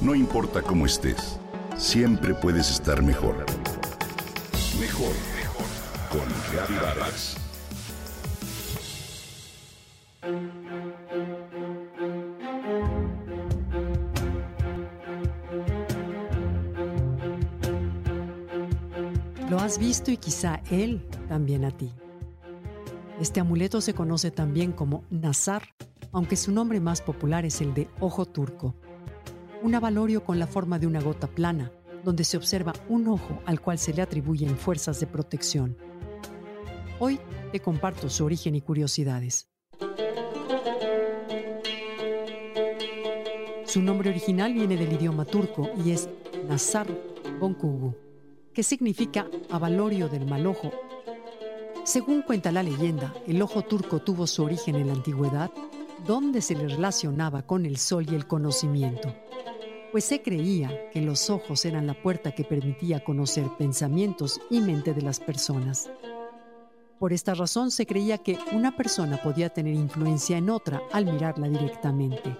No importa cómo estés, siempre puedes estar mejor. Mejor, mejor. Con Reavivadas. Lo has visto y quizá él también a ti. Este amuleto se conoce también como Nazar, aunque su nombre más popular es el de ojo turco. Un avalorio con la forma de una gota plana, donde se observa un ojo al cual se le atribuyen fuerzas de protección. Hoy te comparto su origen y curiosidades. Su nombre original viene del idioma turco y es Nazar Bonkugu, que significa avalorio del mal ojo. Según cuenta la leyenda, el ojo turco tuvo su origen en la antigüedad, donde se le relacionaba con el sol y el conocimiento, pues se creía que los ojos eran la puerta que permitía conocer pensamientos y mente de las personas. Por esta razón se creía que una persona podía tener influencia en otra al mirarla directamente.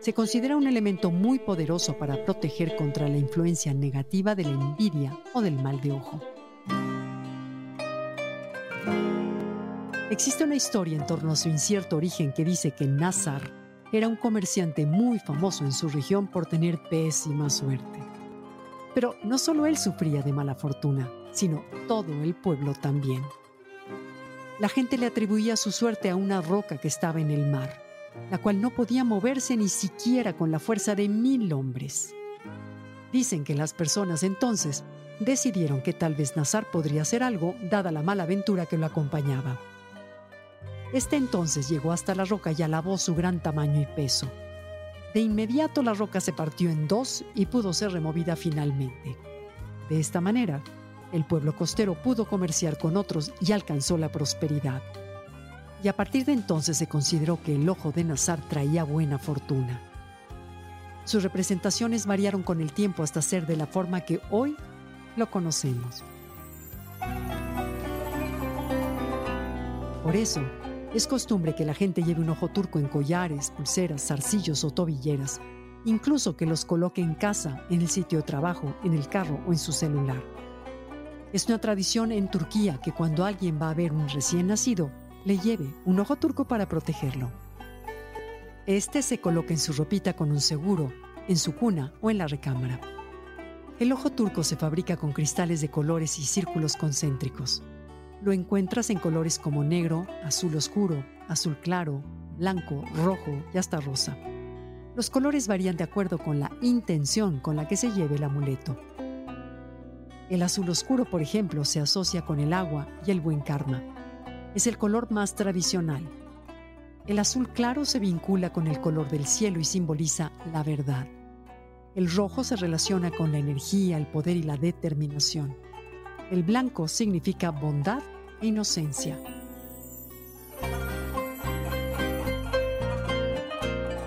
Se considera un elemento muy poderoso para proteger contra la influencia negativa de la envidia o del mal de ojo. Existe una historia en torno a su incierto origen que dice que Nazar era un comerciante muy famoso en su región por tener pésima suerte. Pero no solo él sufría de mala fortuna, sino todo el pueblo también. La gente le atribuía su suerte a una roca que estaba en el mar, la cual no podía moverse ni siquiera con la fuerza de mil hombres. Dicen que las personas entonces decidieron que tal vez Nazar podría hacer algo dada la mala aventura que lo acompañaba. Este entonces llegó hasta la roca y alabó su gran tamaño y peso. De inmediato la roca se partió en dos y pudo ser removida finalmente. De esta manera, el pueblo costero pudo comerciar con otros y alcanzó la prosperidad. Y a partir de entonces se consideró que el ojo de Nazar traía buena fortuna. Sus representaciones variaron con el tiempo hasta ser de la forma que hoy lo conocemos. Por eso, es costumbre que la gente lleve un ojo turco en collares, pulseras, zarcillos o tobilleras, incluso que los coloque en casa, en el sitio de trabajo, en el carro o en su celular. Es una tradición en Turquía que cuando alguien va a ver un recién nacido, le lleve un ojo turco para protegerlo. Este se coloca en su ropita con un seguro, en su cuna o en la recámara. El ojo turco se fabrica con cristales de colores y círculos concéntricos. Lo encuentras en colores como negro, azul oscuro, azul claro, blanco, rojo y hasta rosa. Los colores varían de acuerdo con la intención con la que se lleve el amuleto. El azul oscuro, por ejemplo, se asocia con el agua y el buen karma. Es el color más tradicional. El azul claro se vincula con el color del cielo y simboliza la verdad. El rojo se relaciona con la energía, el poder y la determinación. El blanco significa bondad e inocencia.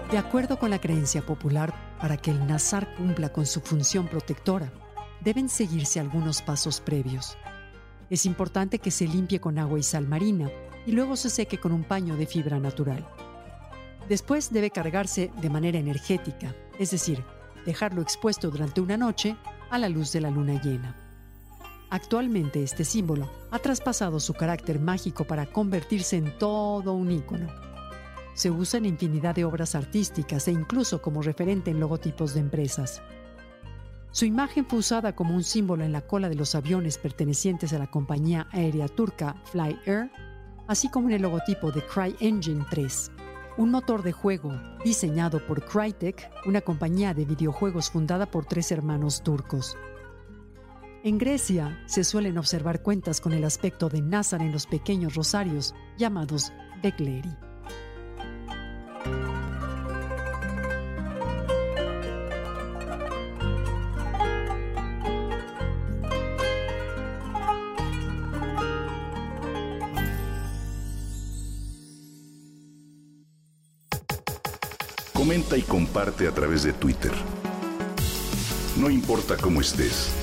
De acuerdo con la creencia popular, para que el nazar cumpla con su función protectora, deben seguirse algunos pasos previos. Es importante que se limpie con agua y sal marina y luego se seque con un paño de fibra natural. Después debe cargarse de manera energética, es decir, dejarlo expuesto durante una noche a la luz de la luna llena. Actualmente este símbolo ha traspasado su carácter mágico para convertirse en todo un ícono. Se usa en infinidad de obras artísticas e incluso como referente en logotipos de empresas. Su imagen fue usada como un símbolo en la cola de los aviones pertenecientes a la compañía aérea turca Fly Air, así como en el logotipo de CryEngine 3, un motor de juego diseñado por Crytek, una compañía de videojuegos fundada por tres hermanos turcos. En Grecia se suelen observar cuentas con el aspecto de Nazar en los pequeños rosarios llamados Begleri. Comenta y comparte a través de Twitter. No importa cómo estés,